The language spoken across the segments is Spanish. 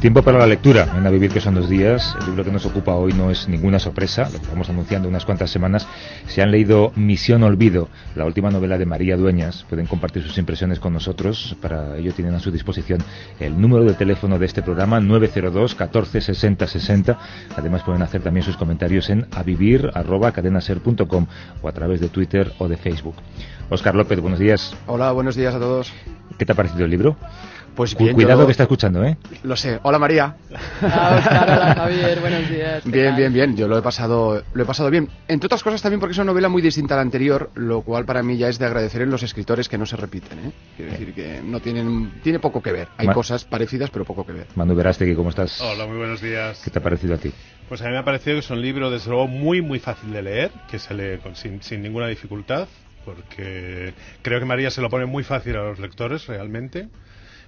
Tiempo para la lectura en A Vivir que son dos días. El libro que nos ocupa hoy no es ninguna sorpresa, lo que vamos anunciando unas cuantas semanas. Se han leído Misión Olvido, la última novela de María Dueñas. Pueden compartir sus impresiones con nosotros. Para ello tienen a su disposición el número de teléfono de este programa 902 14 60 60. Además pueden hacer también sus comentarios en avivir@cadenaser.com o a través de Twitter o de Facebook. Oscar López, buenos días. Hola, buenos días a todos. ¿Qué te ha parecido el libro? Pues bien, Cuidado yo- que está escuchando, ¿eh? Lo sé. Hola María. Hola, Javier, buenos días. ¿qué Bien, tal? bien, bien. Yo lo he pasado, lo he pasado bien. Entre otras cosas también porque es una novela muy distinta a la anterior, lo cual para mí ya es de agradecer en los escritores que no se repiten. ¿eh? Quiero decir que no tienen, tiene poco que ver. Hay Ma- cosas parecidas pero poco que ver. Manu Verástegui, ¿cómo estás? Hola, muy buenos días. ¿Qué te ha parecido a ti? Pues a mí me ha parecido que es un libro, desde luego, muy, muy fácil de leer, que se lee con- sin, sin ninguna dificultad, porque creo que María se lo pone muy fácil a los lectores, realmente.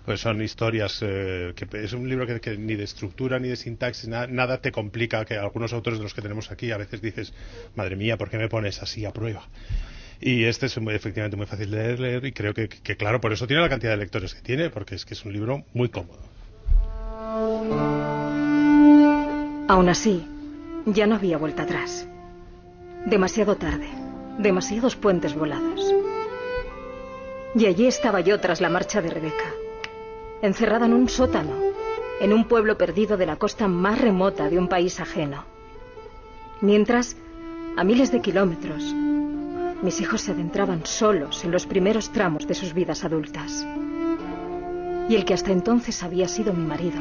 Pues son historias, eh, que es un libro que, ni de estructura ni de sintaxis, na- nada te complica, que algunos autores de los que tenemos aquí a veces dices, madre mía, ¿por qué me pones así a prueba? Y este es muy- efectivamente muy fácil de leer, leer y creo que, que, claro, por eso tiene la cantidad de lectores que tiene, porque es que es un libro muy cómodo. Aún así, ya no había vuelta atrás. Demasiado tarde, demasiados puentes volados. Y allí estaba yo tras la marcha de Rebeca, encerrada en un sótano, en un pueblo perdido de la costa más remota de un país ajeno. Mientras, a miles de kilómetros, mis hijos se adentraban solos en los primeros tramos de sus vidas adultas. Y el que hasta entonces había sido mi marido,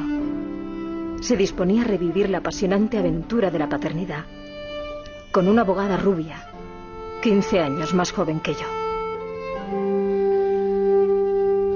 se disponía a revivir la apasionante aventura de la paternidad con una abogada rubia, 15 años más joven que yo.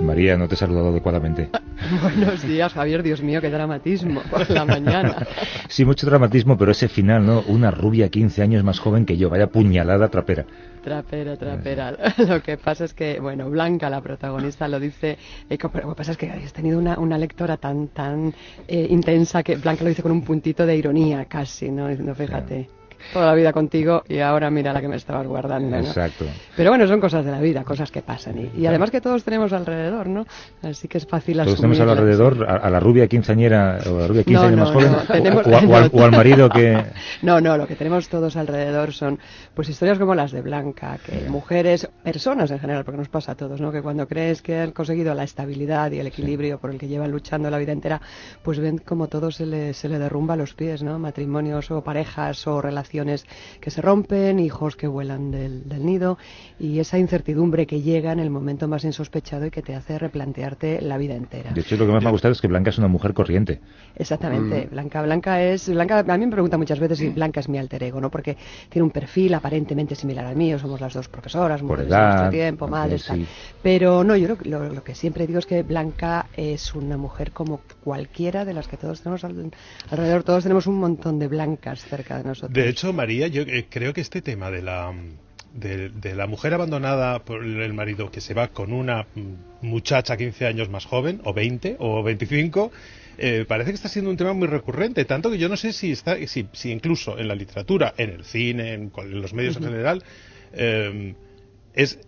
María, no te he saludado adecuadamente. Buenos días, Javier, Dios mío, qué dramatismo por la mañana. Sí, mucho dramatismo, pero ese final, ¿no? Una rubia 15 años más joven que yo, vaya puñalada trapera. Trapera, trapera. Lo que pasa es que, bueno, Blanca, la protagonista, lo dice, eh, pero lo que pasa es que has tenido una, una lectora tan, tan eh, intensa que Blanca lo dice con un puntito de ironía casi, ¿no? Diciendo, fíjate, toda la vida contigo y ahora mira la que me estabas guardando, ¿no? Exacto. Pero bueno, son cosas de la vida, cosas que pasan. Y, y además que todos tenemos alrededor, ¿no? Así que es fácil Todos tenemos alrededor a, a la rubia quinceañera o a la rubia 15 No, años no, más joven no, o- tenemos- o, a- o al, o al marido que... No, no, lo que tenemos todos alrededor son pues historias como las de Blanca, que mujeres, personas en general, porque nos pasa a todos, ¿no? Que cuando crees que han conseguido la estabilidad y el equilibrio por el que llevan luchando la vida entera, pues ven como todo se le, se le derrumba a los pies, ¿no? Matrimonios o parejas o relaciones que se rompen, hijos que vuelan del, del nido y esa incertidumbre que llega en el momento más insospechado y que te hace replantearte la vida entera. De hecho, lo que más me ha gustado es que Blanca es una mujer corriente. Exactamente, Blanca Blanca es Blanca a mí me pregunta muchas veces si Blanca es mi alter ego, ¿no? Porque tiene un perfil aparentemente similar al mío, somos las dos profesoras, Por mujeres edad, de nuestro tiempo, madres, tal. sí. Pero no, yo lo, lo- lo que siempre digo es que Blanca es una mujer como cualquiera de las que todos tenemos al- alrededor, todos tenemos un montón de blancas cerca de nosotros. De hecho, María, yo eh, creo que este tema de la de, de la mujer abandonada por el marido que se va con una mm, muchacha 15 años más joven, o 20, o 25, eh, parece que está siendo un tema muy recurrente, tanto que yo no sé si está, si, si incluso en la literatura, en el cine, en, los medios en general, eh, es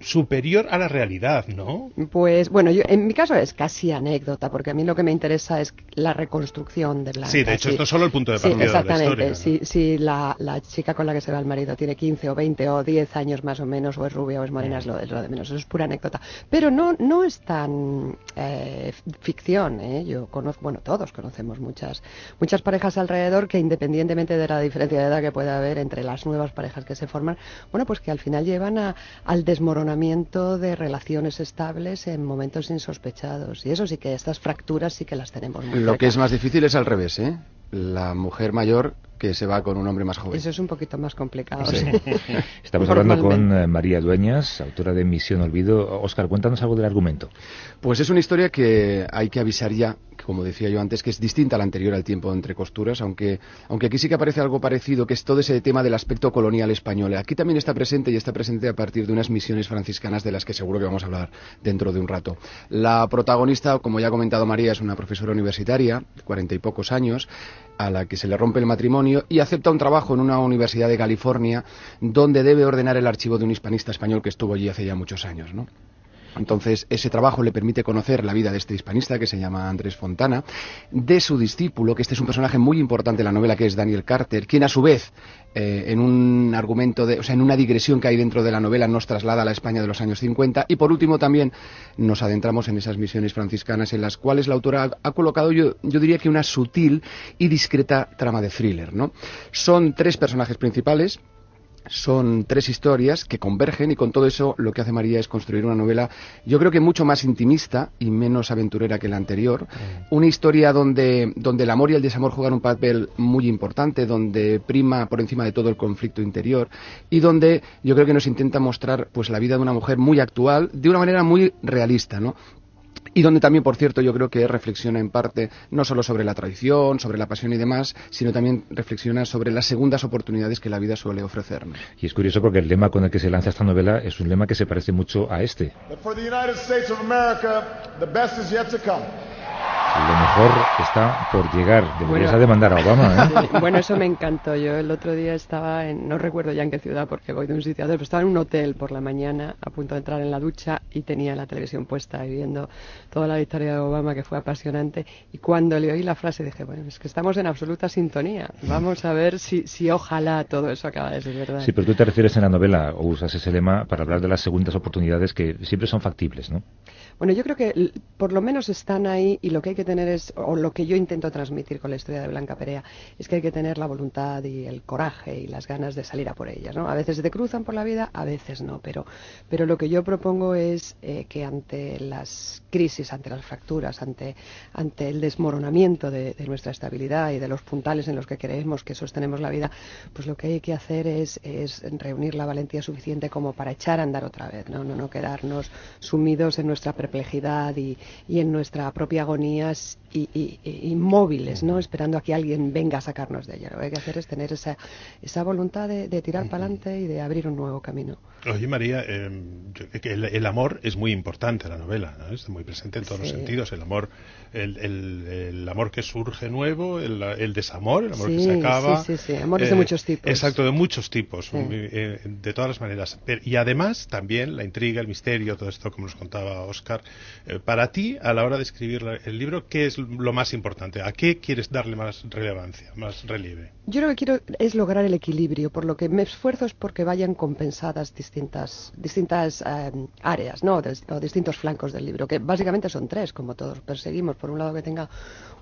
superior a la realidad, ¿no? Pues bueno, yo, en mi caso es casi anécdota, porque a mí lo que me interesa es la reconstrucción de Blanca. Sí, de hecho, esto es solo el punto de Sí, partida de la exactamente. historia, ¿no? Si, si la, la chica con la que se va el marido tiene 15 o 20 o 10 años más o menos, o es rubia o es morena, es lo, es lo de menos. Eso es pura anécdota. Pero no, no es tan eh, ficción. ¿eh? Yo conozco, bueno, todos conocemos muchas, muchas parejas alrededor que, independientemente de la diferencia de edad que pueda haber entre las nuevas parejas que se forman, bueno, pues que al final llevan a- al desmoronamiento de relaciones estables en momentos insospechados. Y eso sí que estas fracturas sí que las tenemos muy Lo que es más difícil es al revés, ¿eh? La mujer mayor que se va con un hombre más joven. Eso es un poquito más complicado. Estamos hablando con eh, María Dueñas, autora de Misión Olvido. Oscar, cuéntanos algo del argumento. Pues es una historia que hay que avisar ya, como decía yo antes, que es distinta a la anterior al tiempo entre costuras, aunque, aunque aquí sí que aparece algo parecido, que es todo ese tema del aspecto colonial español. Aquí también está presente y está presente a partir de unas misiones franciscanas de las que seguro que vamos a hablar dentro de un rato. La protagonista, como ya ha comentado María, es una profesora universitaria, de cuarenta y pocos años, a la que se le rompe el matrimonio y acepta un trabajo en una universidad de California donde debe ordenar el archivo de un hispanista español que estuvo allí hace ya muchos años, ¿no? Entonces, ese trabajo le permite conocer la vida de este hispanista que se llama Andrés Fontana, de su discípulo, que este es un personaje muy importante en la novela, que es Daniel Carter, quien a su vez, eh, en un argumento, de, o sea, en una digresión que hay dentro de la novela, nos traslada a la España de los años 50. Y por último, también nos adentramos en esas misiones franciscanas en las cuales la autora ha, colocado, yo, yo diría que una sutil y discreta trama de thriller, ¿no? Son tres personajes principales, son tres historias que convergen y con todo eso lo que hace María es construir una novela yo creo que mucho más intimista y menos aventurera que la anterior mm. una historia donde, donde el amor y el desamor juegan un papel muy importante donde prima por encima de todo el conflicto interior y donde yo creo que nos intenta mostrar pues la vida de una mujer muy actual de una manera muy realista ¿no? Y donde también, por cierto, yo creo que reflexiona en parte no solo sobre la tradición, sobre la pasión y demás, sino también reflexiona sobre las segundas oportunidades que la vida suele ofrecernos. Y es curioso porque el lema con el que se lanza esta novela es un lema que se parece mucho a este. Lo mejor está por llegar. Deberías bueno, demandar a Obama. ¿eh? Bueno, eso me encantó. Yo el otro día estaba en, no recuerdo ya en qué ciudad porque voy de un sitio a otro, pero estaba en un hotel por la mañana a punto de entrar en la ducha y tenía la televisión puesta y viendo toda la historia de Obama que fue apasionante. Y cuando le oí la frase dije, bueno, es que estamos en absoluta sintonía. Vamos a ver si, si ojalá todo eso acaba de ser verdad. Sí, pero tú te refieres en la novela o usas ese lema para hablar de las segundas oportunidades que siempre son factibles, ¿no? Bueno, yo creo que por lo menos están ahí y lo que hay que tener es, o lo que yo intento transmitir con la historia de Blanca Perea, es que hay que tener la voluntad y el coraje y las ganas de salir a por ellas. ¿no? A veces te cruzan por la vida, a veces no, pero, pero lo que yo propongo es eh, que ante las crisis, ante las fracturas, ante, ante el desmoronamiento de, nuestra estabilidad y de los puntales en los que creemos que sostenemos la vida, pues lo que hay que hacer es, es reunir la valentía suficiente como para echar a andar otra vez, no, no, no quedarnos sumidos en nuestra perplejidad y, y en nuestra propia agonía y, y, inmóviles, ¿no? esperando a que alguien venga a sacarnos de ella. Lo que hay que hacer es tener esa, esa voluntad de, de tirar para adelante y de abrir un nuevo camino. Oye, María, eh, el, el, amor es muy importante en la novela, ¿no? está muy presente en todos sí. los sentidos. El amor, el, el, el, amor que surge nuevo, el, desamor, el amor sí, que se acaba. Sí, sí, sí. Amores eh, de muchos tipos. Exacto, de muchos tipos, eh, de todas las maneras. Y además, también la intriga, el misterio, todo esto, como nos contaba Oscar. Eh, para ti, a la hora de escribir el libro, ¿qué es lo más importante? ¿A qué quieres darle más relevancia, más relieve? Yo lo que quiero es lograr el equilibrio, por lo que me esfuerzo es porque vayan compensadas distintas, distintas eh, áreas, ¿no? O distintos flancos del libro, que básicamente son tres, como todos perseguimos. Por un lado, que tenga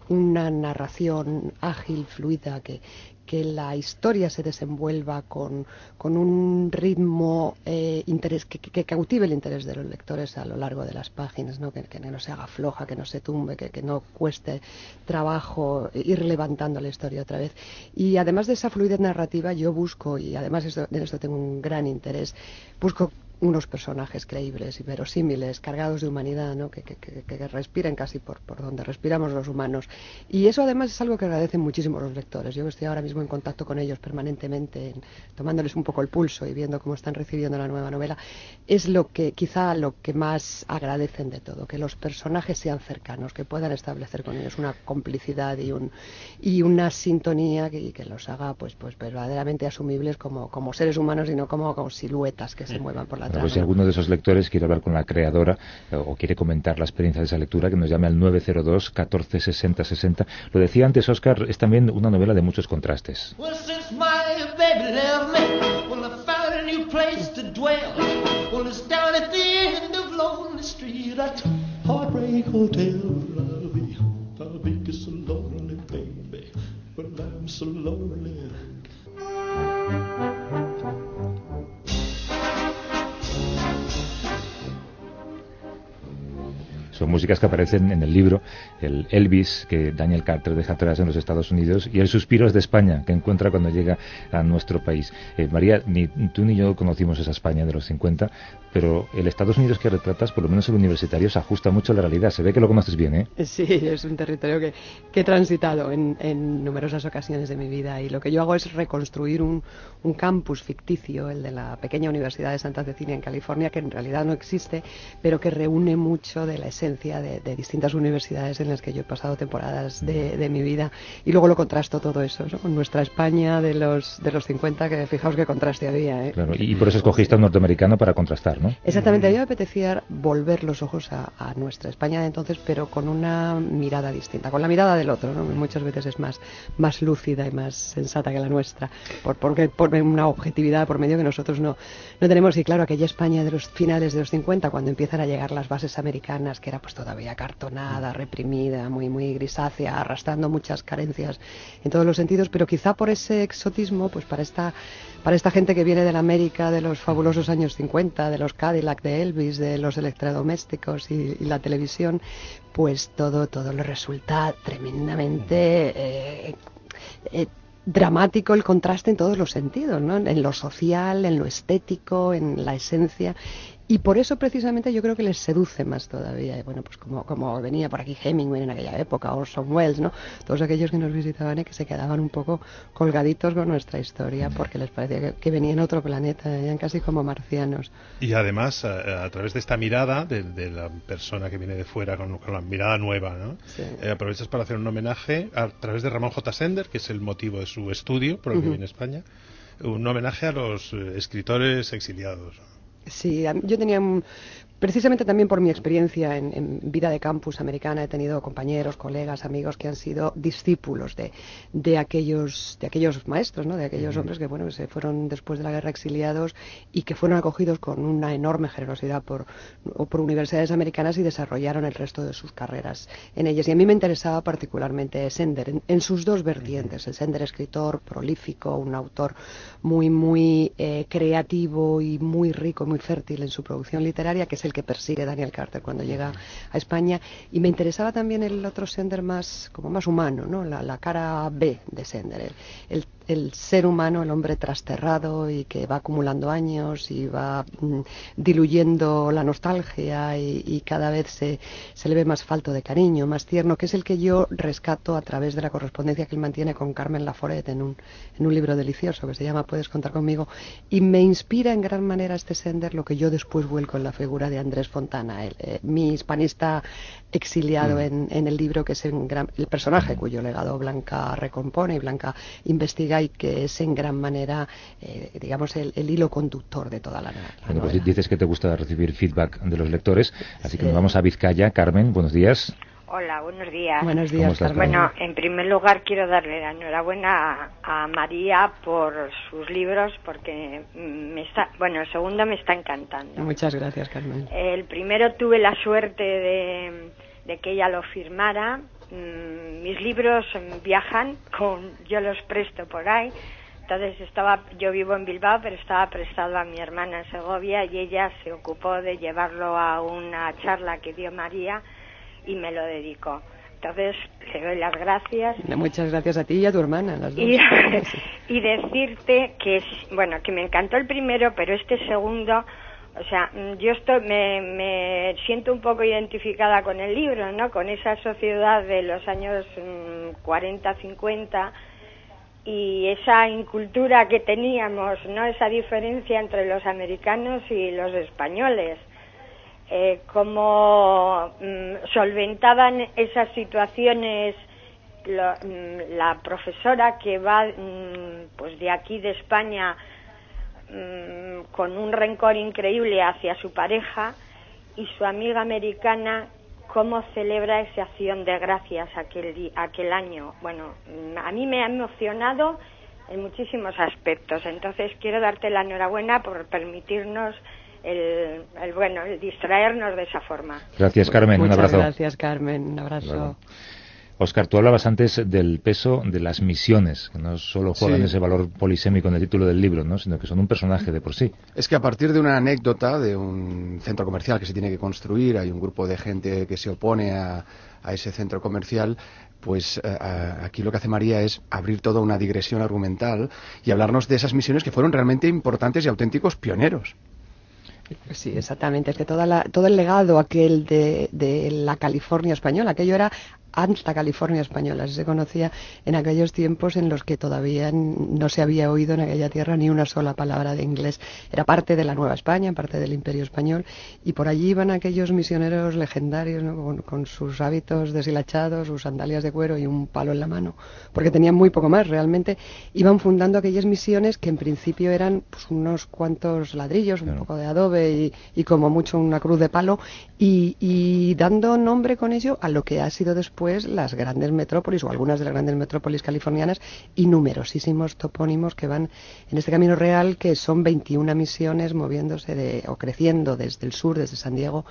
una narración ágil, fluida, que, que la historia se desenvuelva con, con un ritmo eh, interés, que, que, cautive el interés de los lectores a lo largo de las páginas, ¿no? Que, que no se haga floja, que no se tumbe, que, no cueste trabajo ir levantando la historia otra vez. Y además de esa fluidez narrativa, yo busco, y además esto, en esto tengo un gran interés, busco unos personajes creíbles y verosímiles, cargados de humanidad, ¿no? que, que, que, que respiren casi por, por, donde respiramos los humanos. Y eso además es algo que agradecen muchísimo los lectores. Yo estoy ahora mismo en contacto con ellos permanentemente, en, tomándoles un poco el pulso y viendo cómo están recibiendo la nueva novela. Es lo que quizá lo que más agradecen de todo, que los personajes sean cercanos, que puedan establecer con ellos una complicidad y, un, y una sintonía que, que los haga pues, pues verdaderamente asumibles como, como seres humanos y no como, como siluetas que se muevan por la Claro. Pues si alguno de esos lectores quiere hablar con la creadora eh, o quiere comentar la experiencia de esa lectura, que nos llame al 902 14 60 60. Lo decía antes Oscar, es también una novela de muchos contrastes. Well, Son músicas que aparecen en el libro el Elvis que Daniel Carter deja atrás en los Estados Unidos y el Suspiros de España que encuentra cuando llega a nuestro país. Eh, María, ni tú ni yo conocimos esa España de los 50, pero el Estados Unidos que retratas, por lo menos el universitario, se ajusta mucho a la realidad. Se ve que lo conoces bien, ¿eh? Sí, es un territorio que, que he transitado en, en, numerosas ocasiones de mi vida y lo que yo hago es reconstruir un, campus ficticio, el de la pequeña Universidad de Santa Cecilia en California, que en realidad no existe, pero que reúne mucho de la esencia de, distintas universidades las que yo he pasado temporadas de, de mi vida y luego lo contrasto todo eso ¿no? con nuestra España de los, de los 50, que fijaos qué contraste había. ¿eh? Claro, y por eso escogiste a un norteamericano para contrastar, ¿no? Exactamente, a mí me apetecía volver los ojos a, a, nuestra España de entonces, pero con una mirada distinta, con la mirada del otro, ¿no? Muchas veces es más, más lúcida y más sensata que la nuestra, por, porque por una objetividad por medio que nosotros no, no tenemos. Y claro, aquella España de los finales de los 50, cuando empiezan a llegar las bases americanas, que era pues todavía cartonada, reprimida, muy, muy grisácea, arrastrando muchas carencias en todos los sentidos, pero quizá por ese exotismo, pues para esta, para esta gente que viene de la América de los fabulosos años 50, de los Cadillac de Elvis, de los electrodomésticos y, la televisión, pues todo, todo le resulta tremendamente eh, eh, dramático el contraste en todos los sentidos, ¿no? en lo social, en lo estético, en la esencia. Y por eso precisamente yo creo que les seduce más todavía. Y bueno, pues como, como venía por aquí Hemingway en aquella época, Orson Welles, ¿no? Todos aquellos que nos visitaban y que se quedaban un poco colgaditos con nuestra historia porque les parecía que, que venían otro planeta, eran casi como marcianos. Y además, a, a través de esta mirada de, de, la persona que viene de fuera, con, con la mirada nueva, ¿no? Sí. Eh, aprovechas para hacer un homenaje a través de Ramón J. Sender, que es el motivo de su estudio, por el que uh -huh. viene a España, un homenaje a los eh, escritores exiliados. Sí, yo tenía un, precisamente también por mi experiencia en, en, vida de campus americana he tenido compañeros, colegas, amigos que han sido discípulos de, de aquellos de aquellos maestros, ¿no? de aquellos hombres que bueno se fueron después de la guerra exiliados y que fueron acogidos con una enorme generosidad por, por universidades americanas y desarrollaron el resto de sus carreras en ellas. Y a mí me interesaba particularmente Sender en, en sus dos vertientes, el Sender escritor prolífico, un autor muy muy eh, creativo y muy rico, muy fértil en su producción literaria, que es el que persigue Daniel Carter cuando llega a España. Y me interesaba también el otro Sender más, como más humano, ¿no? la, la cara B de Sender, el, el, el, ser humano, el hombre trasterrado y que va acumulando años y va mm, diluyendo la nostalgia y, y cada vez se, se, le ve más falto de cariño, más tierno, que es el que yo rescato a través de la correspondencia que él mantiene con Carmen Laforet en un, en un libro delicioso que se llama Puedes contar conmigo y me inspira en gran manera este Sender lo que yo después vuelco en la figura de Andrés Fontana, el, eh, mi hispanista exiliado mm. en, en, el libro que es en gran, el personaje cuyo legado Blanca recompone y Blanca investiga y que es en gran manera, eh, digamos, el, el, hilo conductor de toda la, la bueno, pues dices que te gusta recibir feedback de los lectores, así sí. que nos vamos a Vizcaya. Carmen, buenos días. Hola, buenos días. Buenos días, estás, Bueno, en primer lugar quiero darle la enhorabuena a, a, María por sus libros porque me está, bueno, el segundo me está encantando. Muchas gracias, Carmen. El primero tuve la suerte de, de que ella lo firmara. Mm, mis libros viajan con, yo los presto por ahí. Entonces estaba, yo vivo en Bilbao, pero estaba prestado a mi hermana en Segovia y ella se ocupó de llevarlo a una charla que dio María y me lo dedico. Entonces, le doy las gracias. Muchas gracias a ti y a tu hermana, las dos. Y, y decirte que, bueno, que me encantó el primero, pero este segundo, o sea, yo estoy, me, me siento un poco identificada con el libro, ¿no? Con esa sociedad de los años 40, mm, 50 y esa incultura que teníamos, ¿no? Esa diferencia entre los americanos y los españoles eh, cómo mm, solventaban esas situaciones lo, mm, la profesora que va mm, pues de aquí de España mm, con un rencor increíble hacia su pareja y su amiga americana cómo celebra esa acción de gracias aquel, aquel año. Bueno, mm, a mí me ha emocionado en muchísimos aspectos. Entonces quiero darte la enhorabuena por permitirnos el, el, bueno, el distraernos de esa forma. Gracias, Carmen. Muchas un abrazo. Gracias, Carmen. Un abrazo. Claro. Oscar, tú hablabas antes del peso de las misiones, que no solo juegan ese valor polisémico en el título del libro, ¿no? sino que son un personaje de por sí. Es que a partir de una anécdota de un centro comercial que se tiene que construir, hay un grupo de gente que se opone a, ese centro comercial, pues eh, aquí lo que hace María es abrir toda una digresión argumental y hablarnos de esas misiones que fueron realmente importantes y auténticos pioneros. Sí, exactamente. Es que toda la, todo el legado aquel de, de la California española, aquello era Alta California española. Se conocía en aquellos tiempos en los que todavía no se había oído en aquella tierra ni una sola palabra de inglés. Era parte de la Nueva España, parte del Imperio Español, y por allí iban aquellos misioneros legendarios con, sus hábitos deshilachados, sus sandalias de cuero y un palo en la mano, porque tenían muy poco más. Realmente iban fundando aquellas misiones que en principio eran pues, unos cuantos ladrillos, un poco de adobe y, como mucho una cruz de palo, y dando nombre con ello a lo que ha sido después las grandes metrópolis o algunas de las grandes metrópolis californianas y numerosísimos topónimos que van en este camino real que son 21 misiones moviéndose de, o creciendo desde el sur, desde San Diego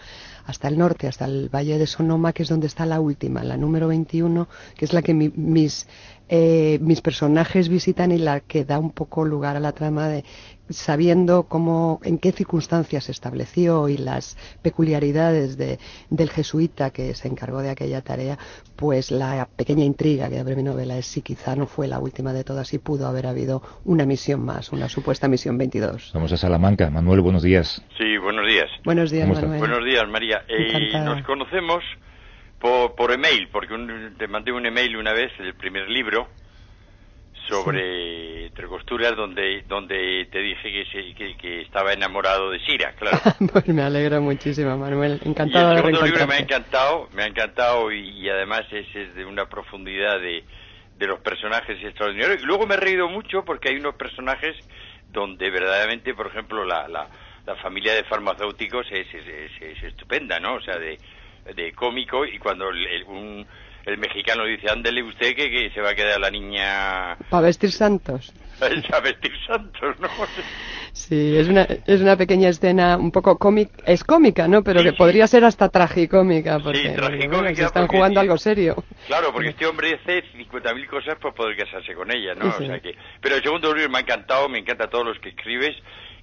hasta el norte, hasta el Valle de Sonoma, que es donde está la última, la número 21, que es la que mis, eh, mis personajes visitan y la que da un poco lugar a la trama de sabiendo cómo, en qué circunstancias se estableció y las peculiaridades de, del jesuita que se encargó de aquella tarea, pues la pequeña intriga que abre mi novela es si quizá no fue la última de todas y pudo haber habido una misión más, una supuesta misión 22. Vamos a Salamanca. Manuel, buenos días. Sí, buenos días. Buenos días, Manuel. Buenos días, María. Eh, nos conocemos por, por email, porque te mandé un email una vez, el primer libro, sobre Entre Costuras, donde, donde te dije que, que, estaba enamorado de Sira, claro. pues me alegra muchísimo, Manuel. Encantado y el segundo libro me ha encantado, me ha encantado y, además es, es, de una profundidad de, de los personajes extraordinarios. Y luego me he reído mucho porque hay unos personajes donde verdaderamente, por ejemplo, la, la, la familia de farmacéuticos es, es, estupenda, ¿no? O sea, de, de cómico y cuando el, un el mexicano dice, ándele usted que, que se va a quedar la niña... Para vestir santos. Para vestir santos, ¿no? Sí, es una, es una pequeña escena un poco cómica, es cómica, ¿no? Pero que podría ser hasta tragicómica, porque, sí, tragicómica se están jugando algo serio. Claro, porque este hombre hace 50.000 cosas para poder casarse con ella, ¿no? O sea que, pero el segundo libro me ha encantado, me encanta todos los que escribes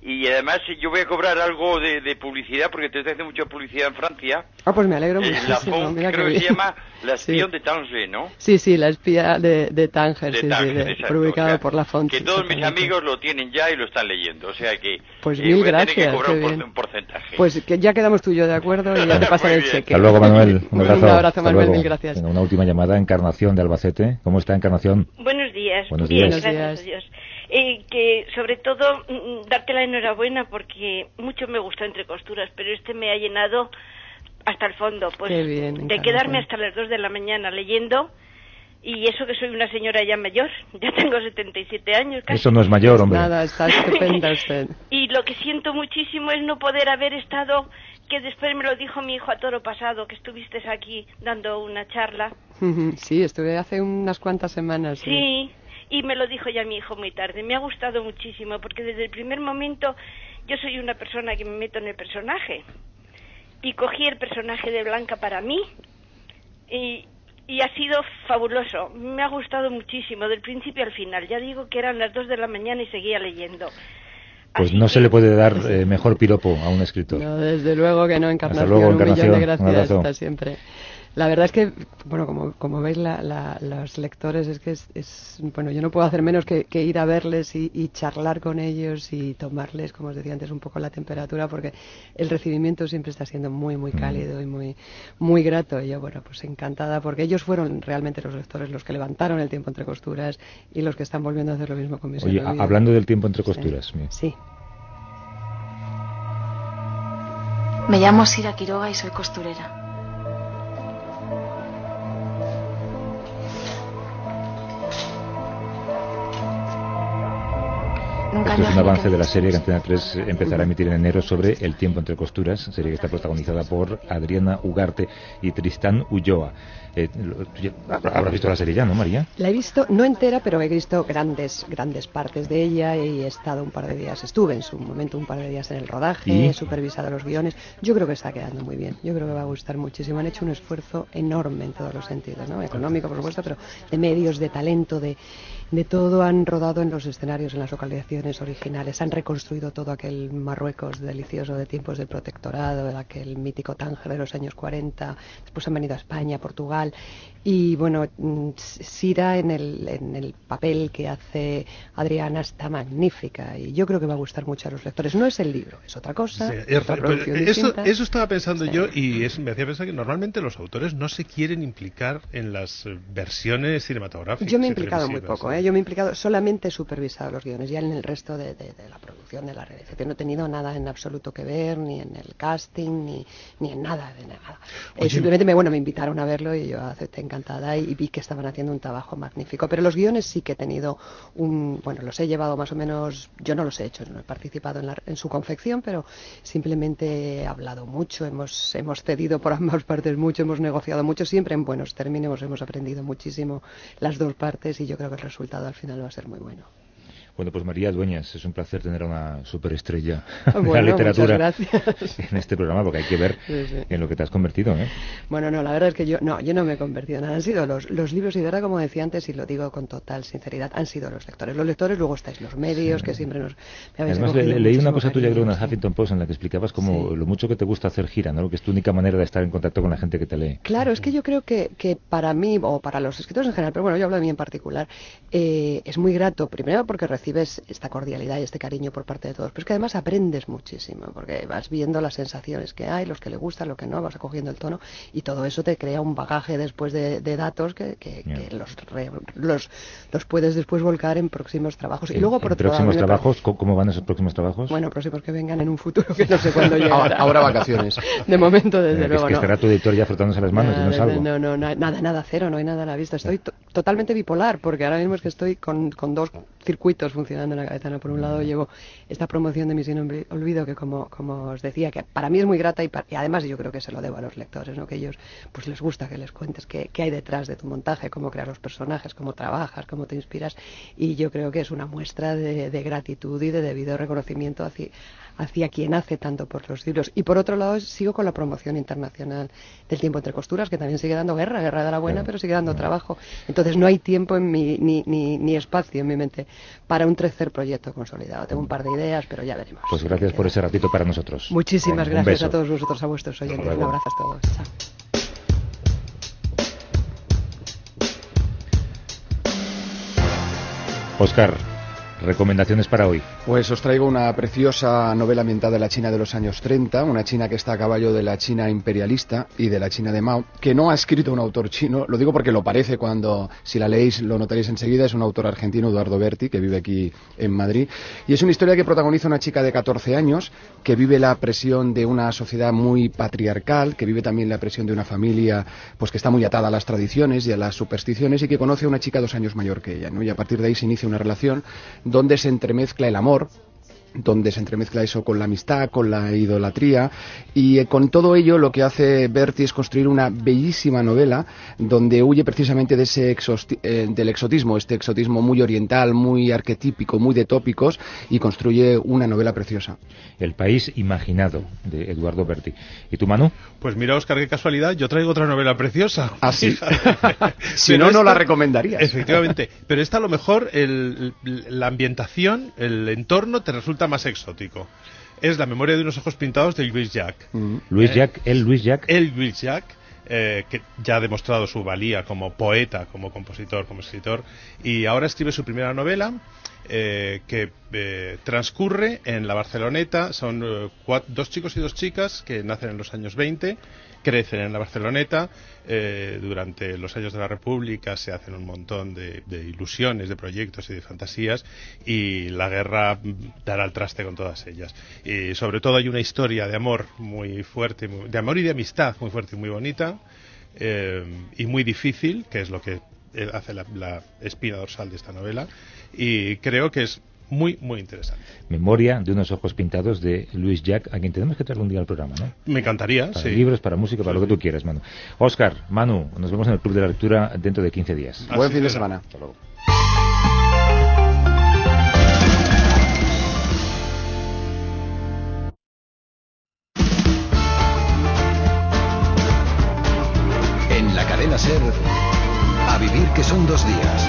y además yo voy a cobrar algo de, publicidad porque te hace mucha publicidad en Francia. Ah, pues me alegro mucho. Eh, la creo que, se llama La espión de Tanger, ¿no? Sí, sí, La espía de, de Tanger, sí, sí, publicado por la Font. Que todos mis amigos lo tienen ya y lo están leyendo, o sea que... Pues eh, mil gracias, que cobrar un, porcentaje. Pues que ya quedamos tú y yo de acuerdo y ya te pasaré el cheque. Hasta luego, Manuel. Un abrazo, un abrazo Manuel, mil gracias. una última llamada, Encarnación de Albacete. ¿Cómo está Encarnación? Buenos días. Buenos días. Gracias a Dios. Eh, que sobre todo mm, mm, darte la enhorabuena porque mucho me gustó entre costuras, pero este me ha llenado hasta el fondo, pues de quedarme hasta las dos de la mañana leyendo y eso que soy una señora ya mayor, ya tengo 77 años. Casi. Eso no es mayor, hombre. Nada, está estupenda usted. y lo que siento muchísimo es no poder haber estado, que después me lo dijo mi hijo a toro pasado, que estuviste aquí dando una charla. Sí, estuve hace unas cuantas semanas. sí y me lo dijo ya mi hijo muy tarde. Me ha gustado muchísimo porque desde el primer momento yo soy una persona que me meto en el personaje y cogí el personaje de Blanca para mí y, y ha sido fabuloso. Me ha gustado muchísimo del principio al final. Ya digo que eran las dos de la mañana y seguía leyendo. Pues no se le puede dar eh, mejor piropo a un escritor. No, desde luego que no, Encarnación. Hasta luego, Un millón de gracias. Hasta siempre. La verdad es que, bueno, como, como veis, los lectores es que es, bueno, yo no puedo hacer menos que, ir a verles y, charlar con ellos y tomarles, como os decía antes, un poco la temperatura, porque el recibimiento siempre está siendo muy, muy cálido y muy, muy grato. Y yo, bueno, pues encantada, porque ellos fueron realmente los lectores los que levantaron el tiempo entre costuras y los que están volviendo a hacer lo mismo con mis Oye, hablando del tiempo entre costuras. Sí. Me llamo Sira Quiroga y soy costurera. Esto es un avance de la serie que Antena 3 empezará a emitir en enero sobre El tiempo entre costuras, serie que está protagonizada por Adriana Ugarte y Tristán Ulloa. Eh, visto la serie ya, ¿no, María? La he visto, no entera, pero he visto grandes, grandes partes de ella y he estado un par de días, estuve en su momento un par de días en el rodaje, he supervisado los guiones. Yo creo que está quedando muy bien, yo creo que va a gustar muchísimo. Han hecho un esfuerzo enorme en todos los sentidos, ¿no? Económico, por supuesto, pero de medios, de talento, de de todo han rodado en los escenarios, en las localizaciones originales, han reconstruido todo aquel Marruecos delicioso de tiempos del protectorado, aquel mítico Tánger de los años 40, después han venido a España, Portugal, y bueno, Sira en el, en el papel que hace Adriana está magnífica y yo creo que va a gustar mucho a los lectores. No es el libro, es otra cosa. eso, eso, estaba pensando yo y me hacía pensar que normalmente los autores no se quieren implicar en las versiones cinematográficas. Yo me he implicado muy poco, ¿eh? Yo me he implicado, solamente he supervisado los guiones, ya en el resto de, la producción, de la realización. No he tenido nada en absoluto que ver, ni en el casting, ni, ni en nada de nada. Eh, simplemente me, bueno, me invitaron a verlo y yo acepté encantada y, vi que estaban haciendo un trabajo magnífico. Pero los guiones sí que he tenido un, bueno, los he llevado más o menos, yo no los he hecho, no he participado en, en su confección, pero simplemente he hablado mucho, hemos, hemos cedido por ambas partes mucho, hemos negociado mucho, siempre en buenos términos, hemos aprendido muchísimo las dos partes y yo creo que el resultado al final va a ser muy bueno. Bueno, pues María Dueñas, es un placer tener a una superestrella de la literatura en este programa, porque hay que ver en lo que te has convertido. ¿eh? Bueno, no, la verdad es que yo no, yo no me he convertido en nada. Han sido los, los libros, y de verdad, como decía antes, y lo digo con total sinceridad, han sido los lectores. Los lectores, luego estáis los medios, que siempre nos... Me Además, leí una cosa tuya, creo, en el Huffington Post, en la que explicabas como lo mucho que te gusta hacer gira, ¿no? que es tu única manera de estar en contacto con la gente que te lee. Claro, es que yo creo que, que para mí, o para los escritores en general, pero bueno, yo hablo de mí en particular, eh, es muy grato, primero porque recibes esta cordialidad y este cariño por parte de todos. Pero es que además aprendes muchísimo, porque vas viendo las sensaciones que hay, los que le gustan, lo que no, vas acogiendo el tono y todo eso te crea un bagaje después de, datos que, los, los, los, puedes después volcar en próximos trabajos. y luego por próximos trabajos, ¿cómo van esos próximos trabajos? Bueno, próximos que vengan en un futuro que no sé cuándo llegará. Ahora vacaciones. De momento, desde luego. Es que estará tu editor ya frotándose las manos y no salgo. No, no, nada, nada, cero, no hay nada a la vista. Estoy totalmente bipolar, porque ahora mismo es que estoy con, con dos circuitos funcionando en la cabeza. Por un lado llevo esta promoción de Misión Olvido, que como, como os decía, que para mí es muy grata y, además yo creo que se lo debo a los lectores, ¿no? que ellos pues les gusta que les cuentes qué, qué hay detrás de tu montaje, cómo creas los personajes, cómo trabajas, cómo te inspiras. Y yo creo que es una muestra de, de gratitud y de debido reconocimiento hacia, hacia quien hace tanto por los libros. Y por otro lado, sigo con la promoción internacional del tiempo entre costuras, que también sigue dando guerra, guerra de la buena, pero sigue dando trabajo. Entonces no hay tiempo en mi, ni, ni, ni espacio en mi mente para un tercer proyecto consolidado. Tengo un par de ideas, pero ya veremos. Pues gracias por ese ratito para nosotros. Muchísimas gracias a todos vosotros, a vuestros oyentes. Un abrazo a todos. Chao. Oscar, Recomendaciones para hoy. Pues os traigo una preciosa novela ambientada en la China de los años 30, una China que está a caballo de la China imperialista y de la China de Mao, que no ha escrito un autor chino, lo digo porque lo parece cuando, si la leéis, lo notaréis enseguida, es un autor argentino, Eduardo Berti, que vive aquí en Madrid, y es una historia que protagoniza una chica de 14 años, que vive la presión de una sociedad muy patriarcal, que vive también la presión de una familia pues que está muy atada a las tradiciones y a las supersticiones, y que conoce a una chica dos años mayor que ella, ¿no? y a partir de ahí se inicia una relación donde se entremezcla el amor, donde se entremezcla eso con la amistad, con la idolatría y eh, con todo ello lo que hace Berti es construir una bellísima novela donde huye precisamente de ese eh, del exotismo, este exotismo muy oriental, muy arquetípico, muy de tópicos y construye una novela preciosa. El país imaginado de Eduardo Berti. ¿Y tú, Manu? Pues mira, Oscar, qué casualidad, yo traigo otra novela preciosa. ¿Ah, sí? si no, no la recomendaría. Efectivamente, pero esta a lo mejor la ambientación, el entorno te resulta más exótico. Es La memoria de unos ojos pintados de Louis Jacques. Mm. Luis Jacques, el Luis Jacques. El Louis Jacques. Eh, que ya ha demostrado su valía como poeta, como compositor, como escritor, y ahora escribe su primera novela, eh, que eh, transcurre en la Barceloneta. Son dos chicos y dos chicas que nacen en los años 20 crecen en la Barceloneta. Eh, durante los años de la República se hacen un montón de, ilusiones, de proyectos y de fantasías y la guerra dará el traste con todas ellas. Y sobre todo hay una historia de amor muy fuerte, de amor y de amistad muy fuerte y muy bonita eh, y muy difícil, que es lo que hace la, la espina dorsal de esta novela. Y creo que es muy, muy interesante. Memoria de unos ojos pintados de Luis Jack, a quien tenemos que traer un día al programa, ¿no? Me encantaría, Para sí. libros, para música, para lo que tú quieras, Manu. Oscar, Manu, nos vemos en el Club de la Lectura dentro de 15 días. Así Buen fin de semana. Hasta luego. En la cadena Ser, a vivir que son dos días.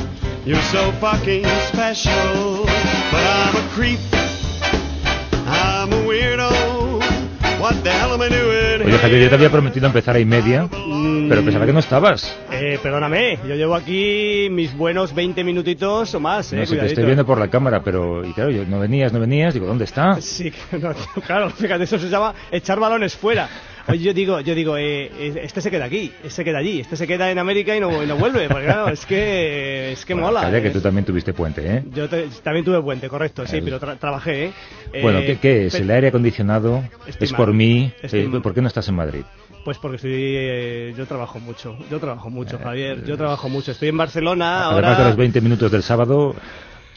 You're so fucking special. But I'm a creep. I'm a weirdo. What the hell am I doing? Oye, Javier, yo te había prometido empezar a y media, Mm, pero pensaba que no estabas. Eh, perdóname, yo llevo aquí mis buenos 20 minutitos o más, eh, No sé, te estoy viendo por la cámara, pero... Y claro, yo, no venías, no venías, digo, ¿dónde está? Sí, no, claro, fíjate, eso se llama echar balones fuera. Oye, yo digo, yo digo, eh, eh, este se queda aquí, este se queda allí, este se queda en América y no, y no vuelve, porque claro, es que, es que Bueno, mola. Calla, eh. que tú también tuviste puente, ¿eh? Yo te- también tuve puente, correcto, sí, El- pero tra- trabajé, ¿eh? Bueno, Eh, ¿qué, qué es? pe- ¿El aire acondicionado? ¿Es por mí? Estoy Eh. ¿Por qué no estás en Madrid? Pues porque estoy, eh, yo trabajo mucho, yo trabajo mucho, Eh, Javier, yo trabajo mucho. Estoy en Barcelona Además ahora. de los 20 minutos del sábado,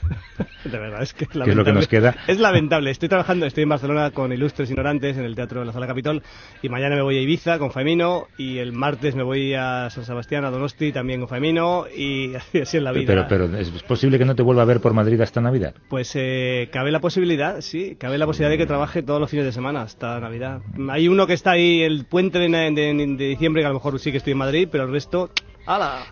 De verdad, es que es ¿Qué es lo que lamentable. nos queda? Es lamentable. Estoy trabajando, estoy en Barcelona con Ilustres Ignorantes en el Teatro de la Sala Capitol y mañana me voy a Ibiza con Faimino y el martes me voy a San Sebastián, a Donosti también con Faimino y así es la vida. pero, pero ¿es posible que no te vuelva a ver por Madrid hasta Navidad? Pues eh, cabe la posibilidad, sí, cabe la posibilidad de que trabaje todos los fines de semana hasta Navidad. Hay uno que está ahí el puente de, de- de diciembre que a lo mejor sí que estoy en Madrid, pero el resto...